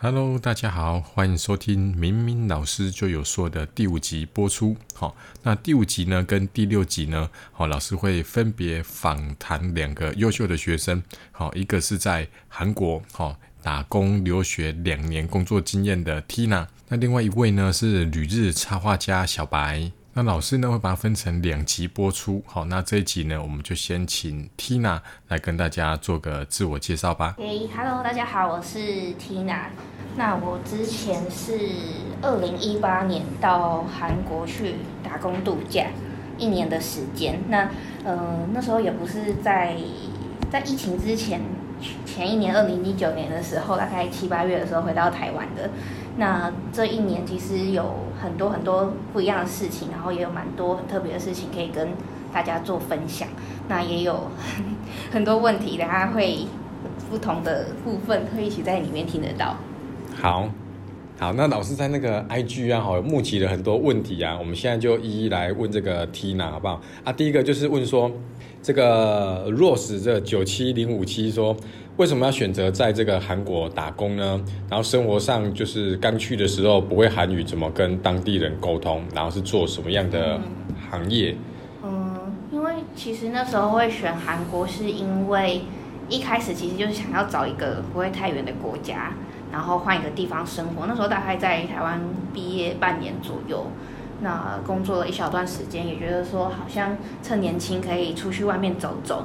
Hello，大家好，欢迎收听明明老师就有说的第五集播出。好，那第五集呢跟第六集呢，好，老师会分别访谈两个优秀的学生。好，一个是在韩国好打工留学两年工作经验的 Tina，那另外一位呢是旅日插画家小白。那老师呢会把它分成两集播出，好，那这一集呢我们就先请 Tina 来跟大家做个自我介绍吧。，Hello，大家好，我是 Tina。那我之前是二零一八年到韩国去打工度假一年的时间。那呃那时候也不是在在疫情之前前一年二零一九年的时候，大概七八月的时候回到台湾的。那这一年其实有很多很多不一样的事情，然后也有蛮多很特别的事情可以跟大家做分享。那也有很多问题，大家会不同的部分会一起在里面听得到。好，好，那老师在那个 IG 啊，好，募集了很多问题啊，我们现在就一一来问这个 Tina 好不好？啊，第一个就是问说，这个 Rose 这九七零五七说。为什么要选择在这个韩国打工呢？然后生活上就是刚去的时候不会韩语，怎么跟当地人沟通？然后是做什么样的行业？嗯，因为其实那时候会选韩国，是因为一开始其实就是想要找一个不会太远的国家，然后换一个地方生活。那时候大概在台湾毕业半年左右，那工作了一小段时间，也觉得说好像趁年轻可以出去外面走走。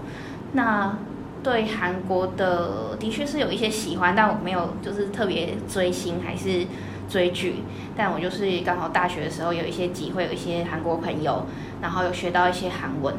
那对韩国的的确是有一些喜欢，但我没有就是特别追星还是追剧。但我就是刚好大学的时候有一些机会，有一些韩国朋友，然后有学到一些韩文，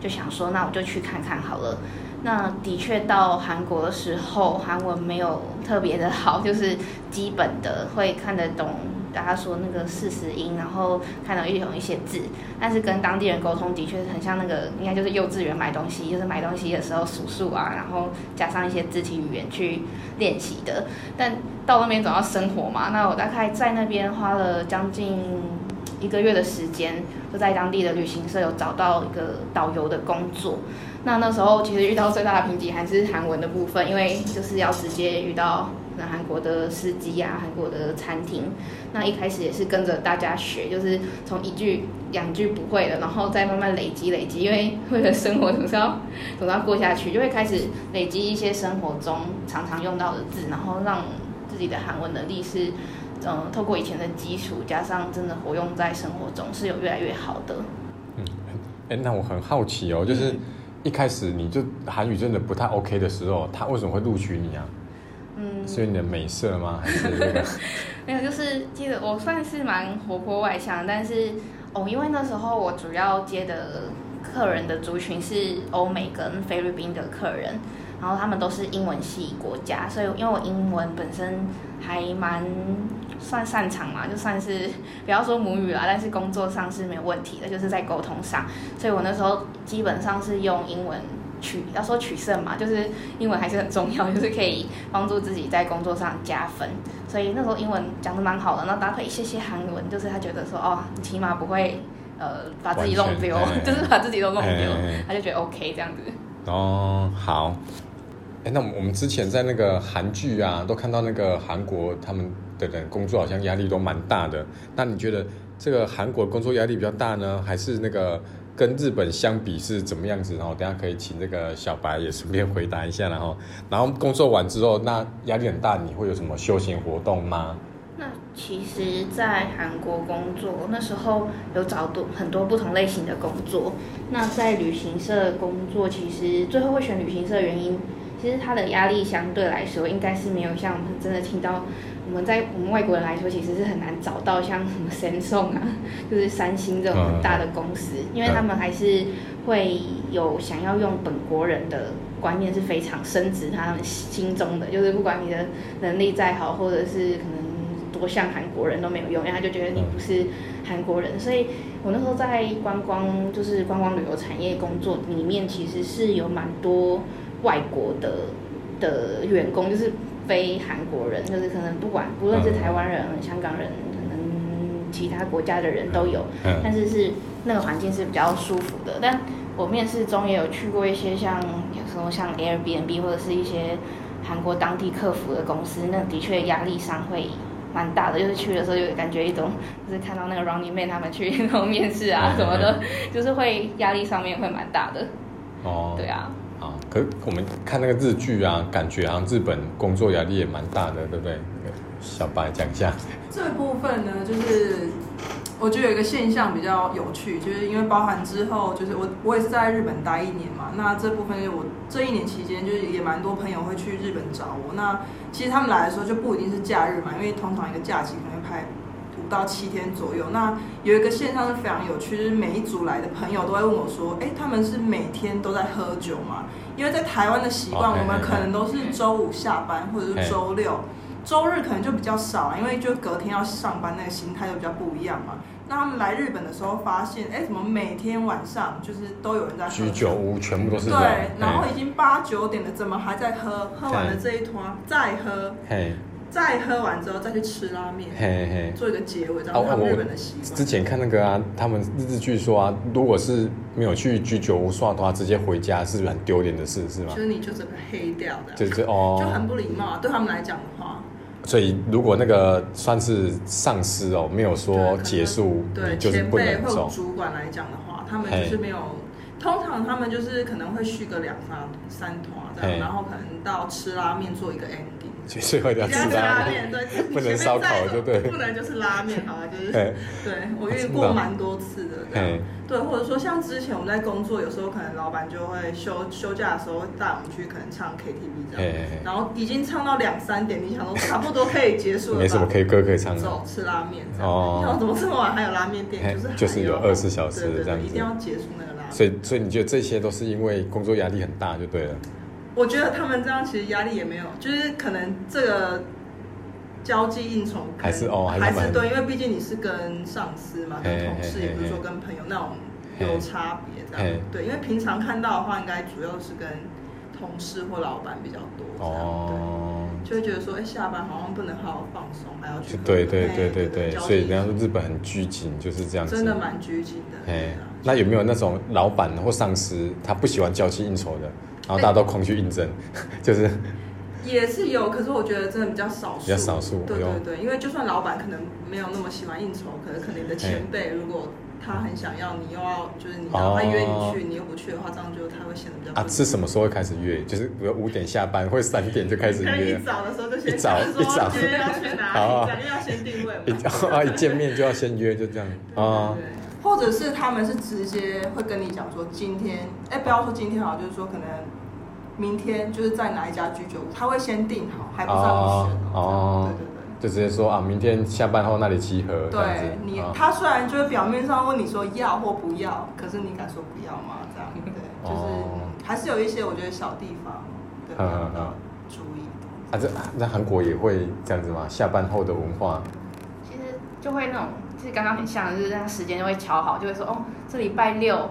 就想说那我就去看看好了。那的确到韩国的时候，韩文没有特别的好，就是基本的会看得懂。大家说那个四十音，然后看到一有一些字，但是跟当地人沟通的确是很像那个，应该就是幼稚园买东西，就是买东西的时候数数啊，然后加上一些肢体语言去练习的。但到那边总要生活嘛，那我大概在那边花了将近一个月的时间，就在当地的旅行社有找到一个导游的工作。那那时候其实遇到最大的瓶颈还是韩文的部分，因为就是要直接遇到。韩国的司机啊，韩国的餐厅，那一开始也是跟着大家学，就是从一句两句不会的，然后再慢慢累积累积，因为为了生活总是要总是要过下去，就会开始累积一些生活中常常用到的字，然后让自己的韩文能力是，嗯，透过以前的基础加上真的活用在生活中是有越来越好的。嗯，哎，那我很好奇哦，就是一开始你就韩语真的不太 OK 的时候，他为什么会录取你啊？嗯，是你的美色吗？还是那个？没有，就是记得我算是蛮活泼外向，但是哦，因为那时候我主要接的客人的族群是欧美跟菲律宾的客人，然后他们都是英文系国家，所以因为我英文本身还蛮算擅长嘛，就算是不要说母语啦，但是工作上是没有问题的，就是在沟通上，所以我那时候基本上是用英文。取要说取胜嘛，就是英文还是很重要，就是可以帮助自己在工作上加分。所以那时候英文讲的蛮好的，然后搭配一些些韩文，就是他觉得说哦，你起码不会呃把自己弄丢，就是把自己都弄丢，他就觉得 OK 这样子。哦，好。哎，那我们之前在那个韩剧啊，都看到那个韩国他们的人工作好像压力都蛮大的。那你觉得这个韩国工作压力比较大呢，还是那个？跟日本相比是怎么样子？然后等下可以请这个小白也顺便回答一下。然后，然后工作完之后，那压力很大，你会有什么休闲活动吗？那其实，在韩国工作那时候有找多很多不同类型的工作。那在旅行社工作，其实最后会选旅行社的原因，其实他的压力相对来说应该是没有像我们真的听到。我们在我们外国人来说，其实是很难找到像什么 Samsung 啊，就是三星这种很大的公司，因为他们还是会有想要用本国人的观念是非常升值他们心中的，就是不管你的能力再好，或者是可能多像韩国人都没有用，因为他就觉得你不是韩国人。所以我那时候在观光，就是观光旅游产业工作里面，其实是有蛮多外国的的员工，就是。非韩国人，就是可能不管不论是台湾人、香港人，可能其他国家的人都有，但是是那个环境是比较舒服的。但我面试中也有去过一些像有时候像 Airbnb 或者是一些韩国当地客服的公司，那的确压力上会蛮大的。就是去的时候就感觉一种，就是看到那个 Running Man 他们去 那种面试啊什么的，就是会压力上面会蛮大的。哦，对啊。可我们看那个日剧啊，感觉好像日本工作压力也蛮大的，对不对？小白讲一下。这部分呢，就是我觉得有一个现象比较有趣，就是因为包含之后，就是我我也是在日本待一年嘛，那这部分我这一年期间，就是也蛮多朋友会去日本找我。那其实他们来的时候就不一定是假日嘛，因为通常一个假期可能拍五到七天左右。那有一个现象是非常有趣，就是每一组来的朋友都会问我说：“哎，他们是每天都在喝酒吗？”因为在台湾的习惯，我们可能都是周五下班或者是周六。周日可能就比较少，因为就隔天要上班，那个心态就比较不一样嘛。那他们来日本的时候发现，哎，怎么每天晚上就是都有人在喝居酒屋，全部都是对，然后已经八九点了，怎么还在喝？喝完了这一坨再喝，再喝完之后再去吃拉面，嘿嘿，做一个结尾，这样他们日本的习惯。之前看那个啊，他们日剧说啊，如果是没有去居酒屋刷的话，直接回家是很丢脸的事，是吗？就是你就整个黑掉的，就是哦，就很不礼貌，啊对他们来讲的话。所以，如果那个算是上司哦，没有说结束，对前辈或主管来讲的话，他们就是没有。通常他们就是可能会续个两三三团这样，然后可能到吃拉面做一个 ending。最后一定要吃拉面，对，不能烧烤，对不对？不能就是拉面，好吧？就是对我遇过蛮多次的，对，对，或者说像之前我们在工作，有时候可能老板就会休休假的时候带我们去可能唱 KTV 这样，然后已经唱到两三点，你想说差不多可以结束了，没什么可以歌可以唱，走吃拉面哦，你想怎么这么晚还有拉面店？就是就是有二十四小时这样，一定要结束那个拉面。所以所以你觉得这些都是因为工作压力很大就对了。我觉得他们这样其实压力也没有，就是可能这个。交际应酬还是哦，还是对，因为毕竟你是跟上司嘛，跟同事，也不是说跟朋友那种有差别这样。对，因为平常看到的话，应该主要是跟同事或老板比较多这样。对，就会觉得说，哎，下班好像不能好好放松，还要去。对对对对对，所以人家说日本很拘谨，就是这样子。真的蛮拘谨的。哎，那有没有那种老板或上司他不喜欢交际应酬的，然后大家都狂去应征，就是。也是有，可是我觉得真的比较少数。比较少数。对对对，因为就算老板可能没有那么喜欢应酬，可能可能你的前辈如果他很想要，你又要就是你然后他约你去，你又不去的话，这样就他会显得比较。啊，是什么时候会开始约？就是比如五点下班，或三点就开始约。一早的时候就先一早一早约要去哪里，因为要先定位。一啊，一见面就要先约，就这样啊。或者是他们是直接会跟你讲说今天，哎，不要说今天好，就是说可能。明天就是在哪一家居酒屋，他会先定好，还不让你选哦。对对对，就直接说啊，明天下班后那里集合。对你，他虽然就是表面上问你说要或不要，可是你敢说不要吗？这样对，就是还是有一些我觉得小地方，对，注意。啊，这在韩国也会这样子吗？下班后的文化？其实就会那种，就是刚刚很像，就是那时间就会调好，就会说哦，这礼拜六，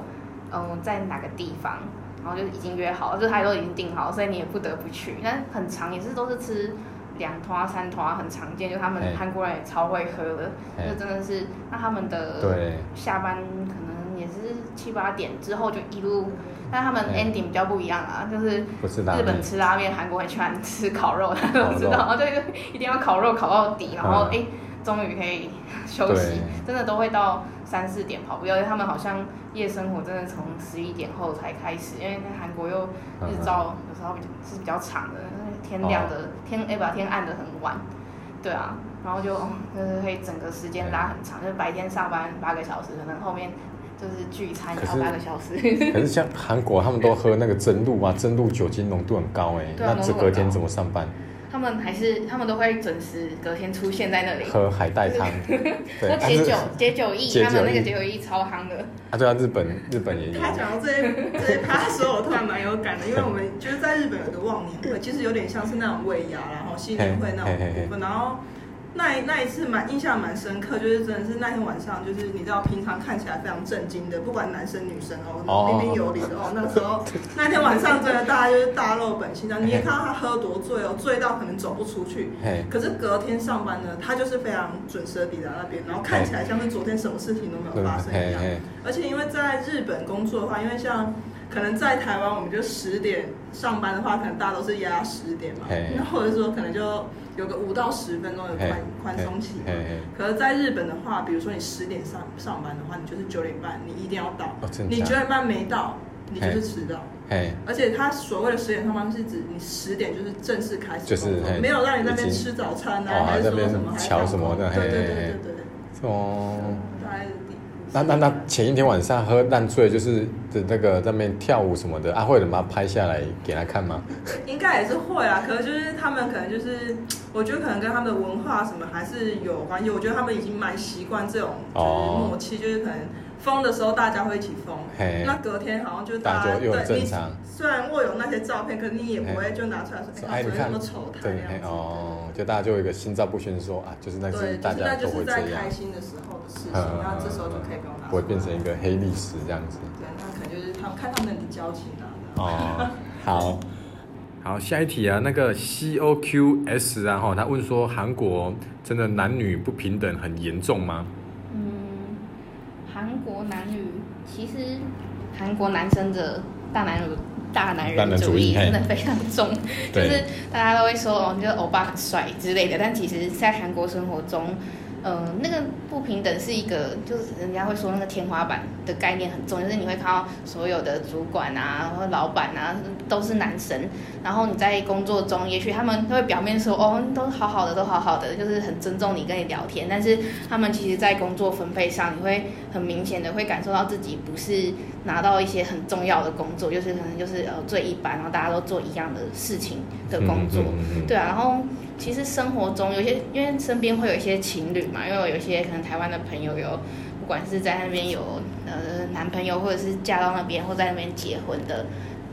嗯，在哪个地方。然后就已经约好了，就他都已经订好，所以你也不得不去。但很长也是都是吃两团三团，很常见。就他们韩国人也超会喝的，就真的是那他们的下班可能也是七八点之后就一路。但他们 ending 比较不一样啊，就是日本吃拉面，韩国很喜欢吃烤肉，都知道，对，一定要烤肉烤到底，然后哎。终于可以休息，真的都会到三四点跑步。因为他们好像夜生活真的从十一点后才开始，因为在韩国又日照有时候是比较长的，天亮的天哎把天暗的很晚，对啊，然后就就是可以整个时间拉很长，就是白天上班八个小时，可能后面就是聚餐要八个小时。可是像韩国他们都喝那个真露啊，真露酒精浓度很高哎，那这隔天怎么上班？他们还是他们都会准时隔天出现在那里喝海带汤，喝解酒解酒意，他们那个解酒意超夯的。啊，对啊，日本日本也有。他讲到这些这些趴的时候，我突然蛮有感的，因为我们就是在日本有个忘年会，其实有点像是那种尾牙，然后新年会那种部分，然后。那那一次蛮印象蛮深刻，就是真的是那天晚上，就是你知道平常看起来非常震惊的，不管男生女生哦，彬彬有礼的哦。那时候那天晚上真的大家就是大露本性，你也看到他喝多醉哦，醉到可能走不出去。可是隔天上班呢，他就是非常准时的抵达那边，然后看起来像是昨天什么事情都没有发生一样。而且因为在日本工作的话，因为像。可能在台湾我们就十点上班的话，可能大家都是压十点嘛，那或者说可能就有个五到十分钟的宽宽松期嘛。可是在日本的话，比如说你十点上上班的话，你就是九点半，你一定要到。你九点半没到，你就是迟到。嘿，而且他所谓的十点上班是指你十点就是正式开始就是工作嘿。没有让你那边吃早餐哦啊，还是说什么还瞧什么的对对对对对，哦。那那那前一天晚上喝烂醉，就是的那个在那边跳舞什么的，啊，会把它拍下来给他看吗？应该也是会啊，可是就是他们可能就是，我觉得可能跟他们的文化什么还是有关系。我觉得他们已经蛮习惯这种就是默契，就是可能疯的时候大家会一起封，那隔天好像就大家大家就又很对正常你虽然握有那些照片，可是你也不会就拿出来说，哎，哎，你看他昨天那么丑态对那样子。哦，就大家就有一个心照不宣说啊，就是那对，是大就是那家都就是在会这样开，心的时候的事情，嗯然后这时候就可以不用拿不会变成一个黑历史这样子。对，那可能就是他们看他们的交情啊。哦，好，好，下一题啊，那个 C O Q S 啊，哈，他问说韩国真的男女不平等很严重吗？嗯，韩国男女其实韩国男生的大男人大男人主主义真的非常重，就是大家都会说哦，觉得欧巴很帅之类的，但其实，在韩国生活中。呃，那个不平等是一个，就是人家会说那个天花板的概念很重，就是你会看到所有的主管啊或老板啊都是男生，然后你在工作中，也许他们都会表面说哦都好好的，都好好的，就是很尊重你跟你聊天，但是他们其实在工作分配上，你会很明显的会感受到自己不是拿到一些很重要的工作，就是可能就是呃最一般，然后大家都做一样的事情的工作，对啊，然后其实生活中有些，因为身边会有一些情侣嘛，因为我有些可能台湾的朋友有，不管是在那边有呃男朋友，或者是嫁到那边或在那边结婚的。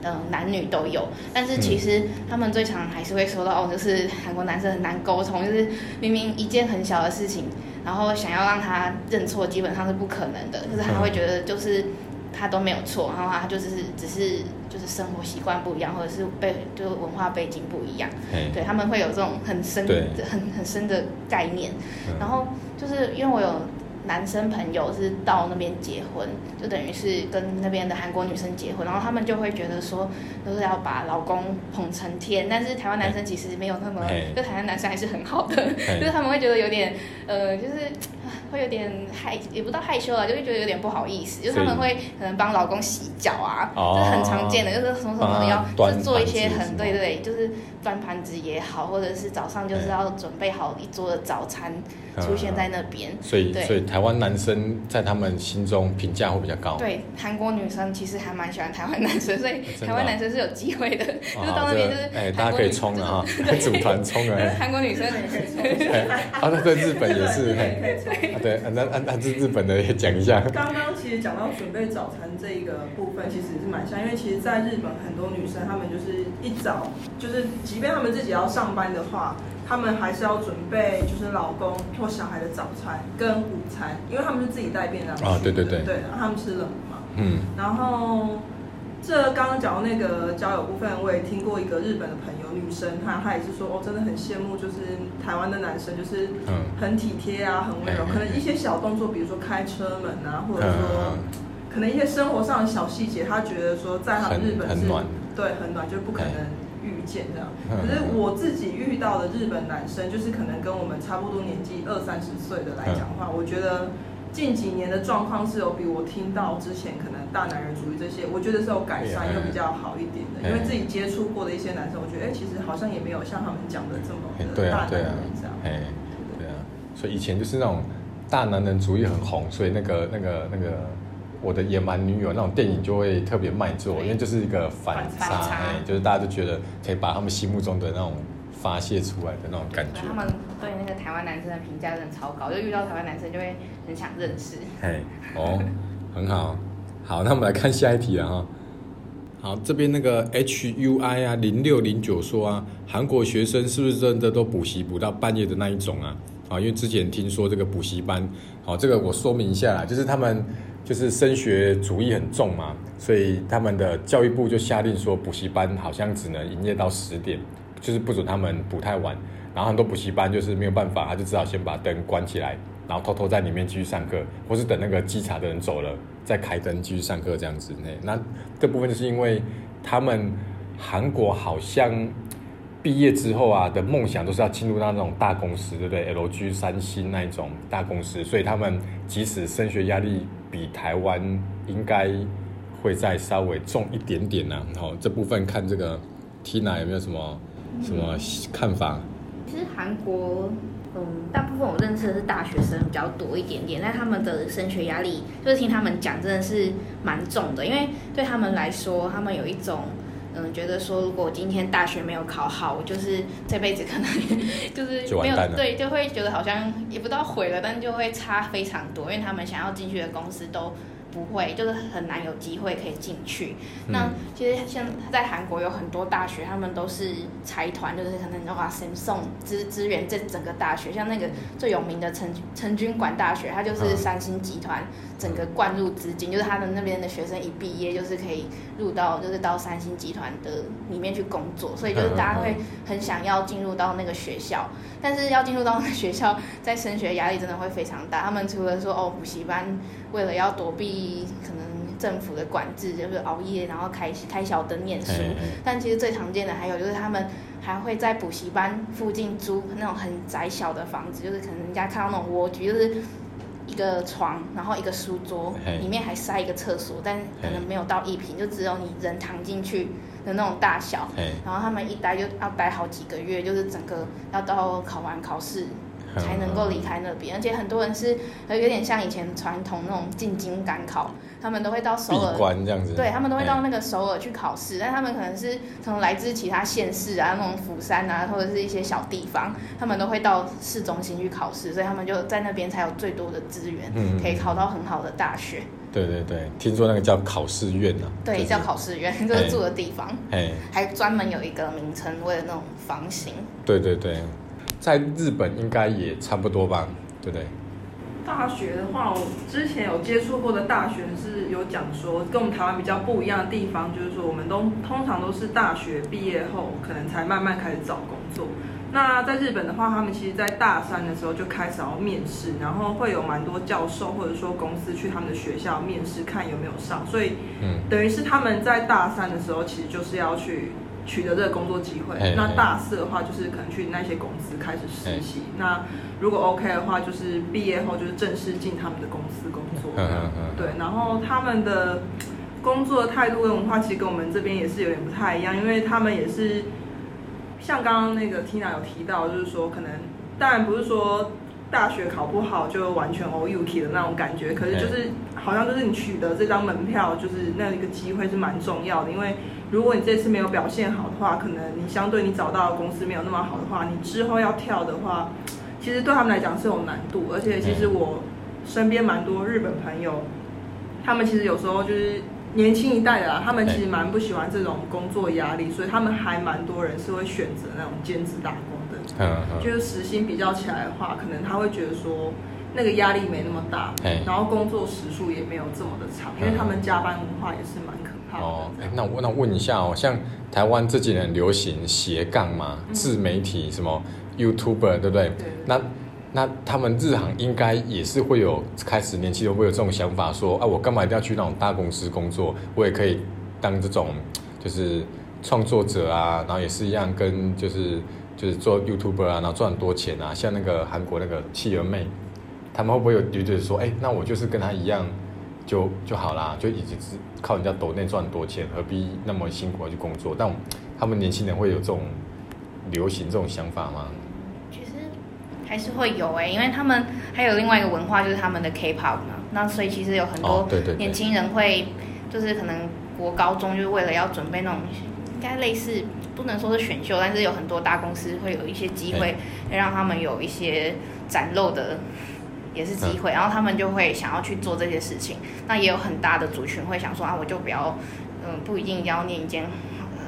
呃，男女都有，但是其实他们最常还是会说到，哦，就是韩国男生很难沟通，就是明明一件很小的事情，然后想要让他认错，基本上是不可能的，就是他会觉得就是他都没有错，然后他就是只是是生活习惯不一样，或者是背就是文化背景不一样，对他们会有这种很深很很深的概念。嗯。然后就是因为我有男生朋友是到那边结婚，就等于是跟那边的韩国女生结婚，然后他们就会觉得说，就是要把老公捧成天，但是台湾男生其实没有那么嘿，就台湾男生还是很好的，就是他们会觉得有点呃，就是啊会有点害，也不到害羞了，就会觉得有点不好意思，就是他们会可能帮老公洗脚啊，哦。这是很常见的，就是什么什么要就是做一些很对对，就是端盘子也好，或者是早上就是要准备好一桌的早餐出现在那边。所以所以台湾男生在他们心中评价会比较高。对，韩国女生其实还蛮喜欢台湾男生，所以台湾男生是有机会的，哦，就是到那边就是这哎，大家可以冲啊哈，组团冲啊！就 是韩国女生也可以冲。哎啊，那对日本也是，可以嘿，可以冲啊对，那那啊那这日本的也讲一下。刚刚其实讲到准备早餐这一个部分，其实是蛮像，因为其实，在日本很多女生，她们就是一早，就是即便她们自己要上班的话，她们还是要准备就是老公或小孩的早餐跟午餐，因为他们是自己带便当去啊对对对。对，然后她们吃冷的嘛。嗯，然后这刚刚讲到那个交友部分，我也听过一个日本的朋友，女生，她她也是说，哦，真的很羡慕，就是台湾的男生，就是嗯。很体贴啊，很温柔，可能一些小动作，比如说开车门啊，或者说嗯，可能一些生活上的小细节，他觉得说在他们日本是很暖。对，很暖，就不可能遇见这样。嗯可是我自己遇到的日本男生，就是可能跟我们差不多年纪二三十岁的来讲的话，我觉得近几年的状况是有比我听到之前可能大男人主义这些，我觉得是有改善，嗯又比较好一点的。因为自己接触过的一些男生，我觉得哎、其实好像也没有像他们讲的这么大男人这样。，哎，对啊，所以以前就是那种大男人主义很红，所以那个那个那个我的野蛮女友那种电影就会特别卖座，因为就是一个反反差，差哎，就是大家都觉得可以把他们心目中的那种发泄出来的那种感觉，他们对那个台湾男生的评价真的超高，就遇到台湾男生就会很想认识。嘿，哦，很好，好，那我们来看下一题啊哈。好，这边那个 H U I 啊零六零九说啊，韩国学生是不是真的都补习补到半夜的那一种啊？啊，因为之前听说这个补习班，好，这个我说明一下啦，就是他们就是升学主义很重嘛，所以他们的教育部就下令说，补习班好像只能营业到十点，就是不准他们补太晚。然后很多补习班就是没有办法，他就只好先把灯关起来，然后偷偷在里面继续上课，或是等那个稽查的人走了再开灯继续上课这样子。那这部分就是因为他们韩国好像毕业之后啊的梦想都是要进入到那种大公司，对不对？LG、三星那一种大公司，所以他们即使升学压力比台湾应该会再稍微重一点点呢。然后这部分看这个 Tina 有没有什么什么看法？其实韩国，嗯，大部分我认识的是大学生比较多一点点，但他们的升学压力，就是听他们讲，真的是蛮重的。因为对他们来说，他们有一种，嗯，觉得说，如果今天大学没有考好，我就是这辈子可能 就是没有对，就会觉得好像也不知道毁了，但就会差非常多，因为他们想要进去的公司都。不会，就是很难有机会可以进去。那其实像在韩国有很多大学，他们都是财团，就是可能的话，Samsung 支支援这整个大学。像那个最有名的成成均馆大学，它就是三星集团整个灌入资金，就是他们那边的学生一毕业就是可以入到，就是到三星集团的里面去工作。所以就是大家会很想要进入到那个学校，但是要进入到那个学校，在升学压力真的会非常大。他们除了说哦补习班。为了要躲避可能政府的管制，就是熬夜，然后开开小灯念书。但其实最常见的还有就是他们还会在补习班附近租那种很窄小的房子，就是可能人家看到那种蜗居，就是一个床，然后一个书桌，里面还塞一个厕所，但可能没有到一平，就只有你人躺进去的那种大小。然后他们一待就要待好几个月，就是整个要到考完考试。才能够离开那边，而且很多人是有点像以前传统那种进京赶考，他们都会到首尔，这样子，对他们都会到那个首尔去考试，但他们可能是从来自其他县市啊，那种釜山啊，或者是一些小地方，他们都会到市中心去考试，所以他们就在那边才有最多的资源，可以考到很好的大学。对对对，听说那个叫考试院呢，对，叫考试院，就是住的地方，哎，还专门有一个名称，为了那种房型。对对对。在日本应该也差不多吧，对不对？大学的话，我之前有接触过的大学是有讲说，跟我们台湾比较不一样的地方，就是说我们都通常都是大学毕业后，可能才慢慢开始找工作。那在日本的话，他们其实，在大三的时候就开始要面试，然后会有蛮多教授或者说公司去他们的学校面试，看有没有上。所以，嗯，等于是他们在大三的时候，其实就是要去。取得这个工作机会，那大四的话就是可能去那些公司开始实习。那如果 OK 的话，就是毕业后就是正式进他们的公司工作。对，然后他们的工作态度跟文化其实跟我们这边也是有点不太一样，因为他们也是像刚刚那个 Tina 有提到，就是说可能当然不是说大学考不好就完全 O U T 的那种感觉，可是就是好像就是你取得这张门票，就是那一个机会是蛮重要的，因为。如果你这次没有表现好的话，可能你相对你找到的公司没有那么好的话，你之后要跳的话，其实对他们来讲是有难度。而且其实我身边蛮多日本朋友，他们其实有时候就是年轻一代的啦，他们其实蛮不喜欢这种工作压力，所以他们还蛮多人是会选择那种兼职打工的。嗯嗯。就是时薪比较起来的话，可能他会觉得说那个压力没那么大，然后工作时数也没有这么的长，因为他们加班文化也是蛮可。哦，哎，那我那问一下哦，像台湾这几年流行斜杠嘛，自媒体什么 YouTuber，对不对？对。那那他们日航应该也是会有开始年轻人会有这种想法，说啊，我干嘛一定要去那种大公司工作？我也可以当这种就是创作者啊，然后也是一样跟就是就是做 YouTuber 啊，然后赚很多钱啊，像那个韩国那个企鹅妹，他们会不会有觉得说，哎，那我就是跟他一样？就就好啦，就一直是靠人家抖内赚很多钱，何必那么辛苦去工作？但他们年轻人会有这种流行这种想法吗？其实还是会有哎，因为他们还有另外一个文化，就是他们的 K-pop 嘛。那所以其实有很多年轻人会，就是可能国高中就是为了要准备那种，应该类似不能说是选秀，但是有很多大公司会有一些机会，让他们有一些展露的。也是机会，然后他们就会想要去做这些事情。那也有很大的族群会想说啊，我就不要，嗯，不一定要念一间，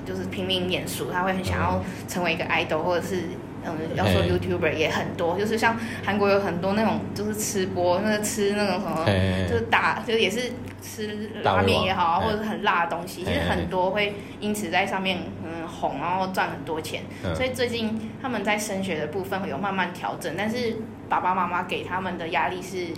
就是拼命念书。他会很想要成为一个 idol，或者是嗯，要说 YouTuber 也很多。就是像韩国有很多那种，就是吃播，那个吃那种什么，就是打，就是也是吃拉面也好啊，或者是很辣的东西。其实很多会因此在上面嗯红，然后赚很多钱，嗯所以最近他们在升学的部分有慢慢调整，但是爸爸妈妈给他们的压力是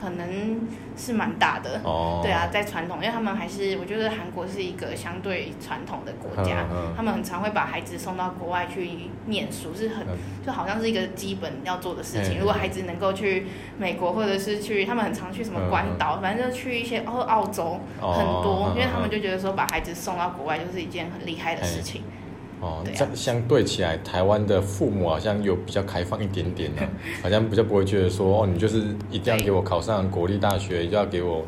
可能是蛮大的。哦，对啊，在传统，因为他们还是我觉得韩国是一个相对传统的国家，嗯嗯他们很常会把孩子送到国外去念书，是很嗯就好像是一个基本要做的事情。嗯如果孩子能够去美国，或者是去他们很常去什么关岛，反正就去一些哦澳洲哦很多，因为他们就觉得说把孩子送到国外就是一件很厉害的事情。哦，这啊相相对起来，台湾的父母好像有比较开放一点点呢、好像比较不会觉得说，哦，你就是一定要给我考上国立大学，就要给我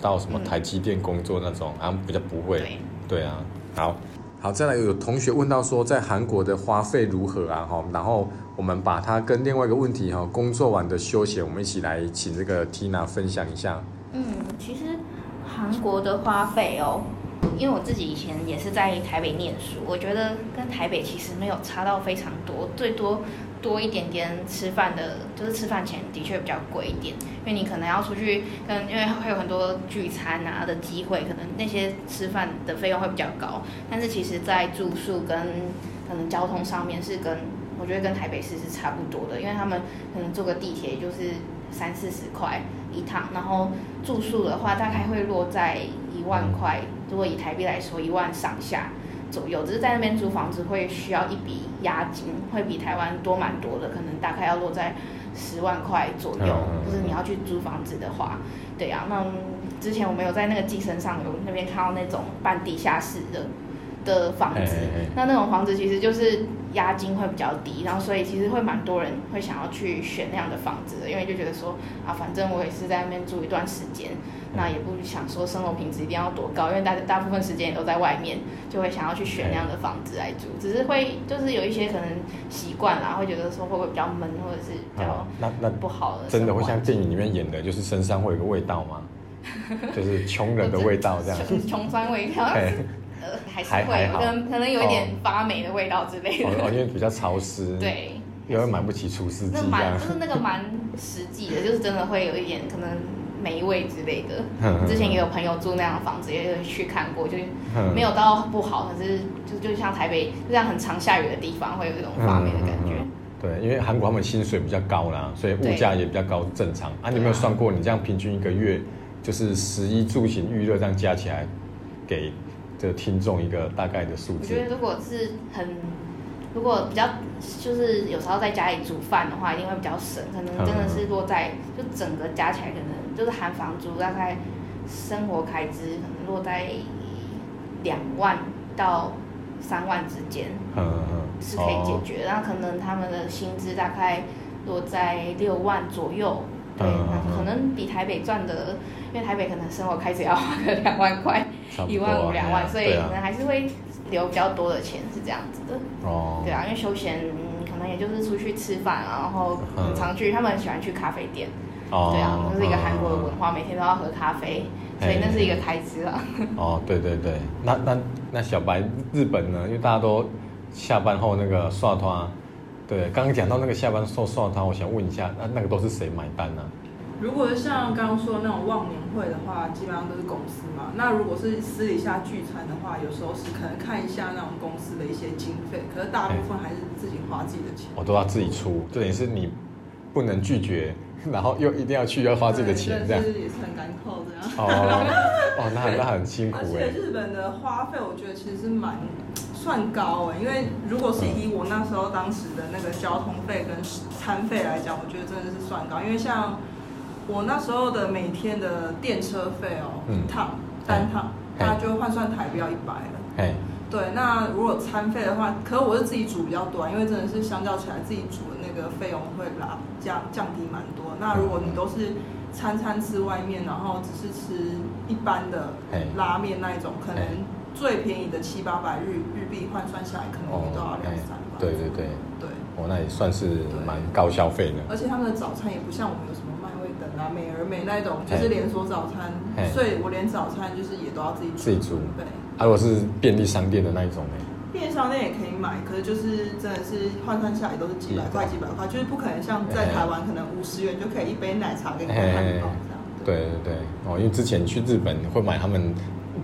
到什么嗯台积电工作那种，好像比较不会。对，对啊，好，好，再来有同学问到说，在韩国的花费如何啊？哈，然后我们把它跟另外一个问题哈，工作完的休闲，我们一起来请这个 Tina 分享一下。嗯，其实韩国的花费哦，因为我自己以前也是在台北念书，我觉得跟台北其实没有差到非常多，最多多一点点吃饭的，就是吃饭钱的确比较贵一点，因为你可能要出去跟，因为会有很多聚餐啊的机会，可能那些吃饭的费用会比较高，但是其实在住宿跟可能交通上面是跟我觉得跟台北市是差不多的，因为他们可能坐个地铁就是三四十块一趟，然后住宿的话大概会落在一万块，如果以台币来说一万上下左右，只是在那边租房子会需要一笔押金，会比台湾多蛮多的，可能大概要落在十万块左右，嗯就是你要去租房子的话，对啊，那之前我们有在那个寄生上有那边看到那种半地下室的的房子那那种房子其实就是押金会比较低，然后所以其实会蛮多人会想要去选那样的房子的，因为就觉得说啊，反正我也是在那边住一段时间，那也不想说生活品质一定要多高，因为大大部分时间也都在外面，就会想要去选那样的房子来住，只是会就是有一些可能习惯啦，会觉得说会不会比较闷，或者是比较哦，那那不好的真的会像电影里面演的，就是身上会有个味道吗？就是穷人的味道这样。穷穷酸味道，嘿呃，还是还会可能可能有一点发霉的味道之类的。哦哦，因为比较潮湿，，对，因为买不起除湿机那。蛮就是那个蛮实际的，就是真的会有一点可能霉味之类的。嗯之前也有朋友住那样的房子，也有去看过，就没有到不好，可是就就像台北就像很常下雨的地方，会有一种发霉的感觉。对，因为韩国他们薪水比较高啦，所以物价也比较高，正常。啊，你有没有算过，你这样平均一个月就是食衣住行娱乐这样加起来，给这个听众一个大概的数字我觉？得如果是很，如果比较就是有时候在家里煮饭的话，一定会比较省，可能真的是落在就整个加起来，可能就是含房租大概生活开支可能落在两万到三万之间嗯嗯是可以解决，然后可能他们的薪资大概落在六万左右。对，那可能比台北赚的，因为台北可能生活开支要花个两万块，一万五、两万，所以可能还是会留比较多的钱，是这样子的。哦，对啊，因为休闲、嗯、可能也就是出去吃饭啊，然后嗯很常去，他们很喜欢去咖啡店。哦，对啊，那是一个韩国的文嗯化，每天都要喝咖啡，所以那是一个开支啊。哦，对对对，那那那小白日本呢？因为大家都下班后那个刷团，对，刚刚讲到那个下班后刷团，我想问一下，那那个都是谁买单呢、如果是像刚刚说的那种忘年会的话，基本上都是公司嘛。那如果是私底下聚餐的话，有时候是可能看一下那种公司的一些经费，可是大部分还是自己花自己的钱。我都要自己出，这等于是你不能拒绝，然后又一定要去，要花自己的钱，这样。是也是很干扣这样。哦哦，那很那很辛苦而且哎。日本的花费，我觉得其实是蛮算高哎，因为如果是以我那时候当时的那个交通费跟餐费来讲，我觉得真的是算高。因为像我那时候的每天的电车费哦，嗯。一趟单趟，嘿。那就换算台币要一百了。哎，对，那如果餐费的话，可是我是自己煮比较多啊，因为真的是相较起来自己煮的那个费用会拉降降低蛮多。那如果你都是餐餐吃外面，然后只是吃一般的嘿。拉面那一种，可能嘿。最便宜的七八百日日币换算下来，可能也都要两哎三百。对对对，对，哦，那也算是蛮高消费的。而且他们的早餐也不像我们有什么而美那种，就是连锁早餐，所以我连早餐就是也都要自己自己煮。准备。啊，如果是便利商店的那一种呢？便利商店也可以买，可是就是真的是换算下来都是几百块、几百块，就是不可能像在台湾可能五十元就可以一杯奶茶给你喝汉堡这样。对对对，哦，因为之前去日本会买他们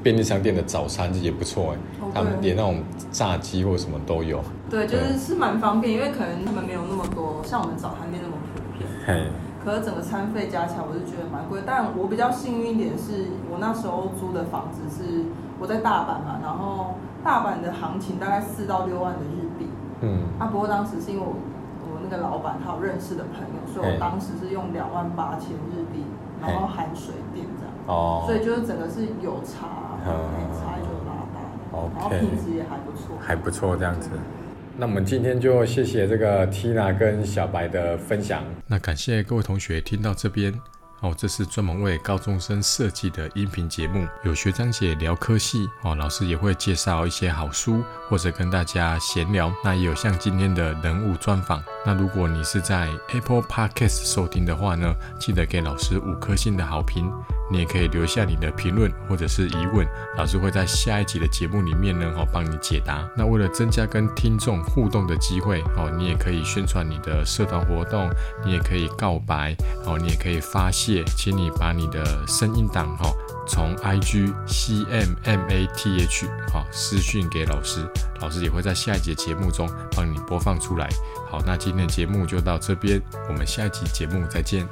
便利商店的早餐也不错哎，哦他们对连那种炸鸡或什么都有。对，就是是蛮方便，因为可能他们没有那么多像我们早餐店那么普遍。嘿，可是整个餐费加起来，我就觉得蛮贵。但我比较幸运一点是，我那时候租的房子是我在大阪嘛，然后大阪的行情大概四到六万的日币。嗯，啊，不过当时是因为我我那个老板他有认识的朋友，所以我当时是用两万八千日币，然后含水电这样，哦，所以就是整个是有差，嗯差异就拉大的，OK 然后品质也还不错。还不错这样子。那我们今天就谢谢这个 Tina 跟小白的分享。那感谢各位同学听到这边。哦，这是专门为高中生设计的音频节目，有学长姐聊科系哦，老师也会介绍一些好书，或者跟大家闲聊。那也有像今天的人物专访。那如果你是在 Apple Podcast 收听的话呢，记得给老师五颗星的好评。你也可以留下你的评论或者是疑问，老师会在下一集的节目里面呢，哦，帮你解答。那为了增加跟听众互动的机会，哦，你也可以宣传你的社团活动，你也可以告白，哦，你也可以发泄，请你把你的声音档，哈、从 IG CMMATH 好、私讯给老师，老师也会在下一节节目中帮你播放出来。好，那今天的节目就到这边，我们下一集节目再见。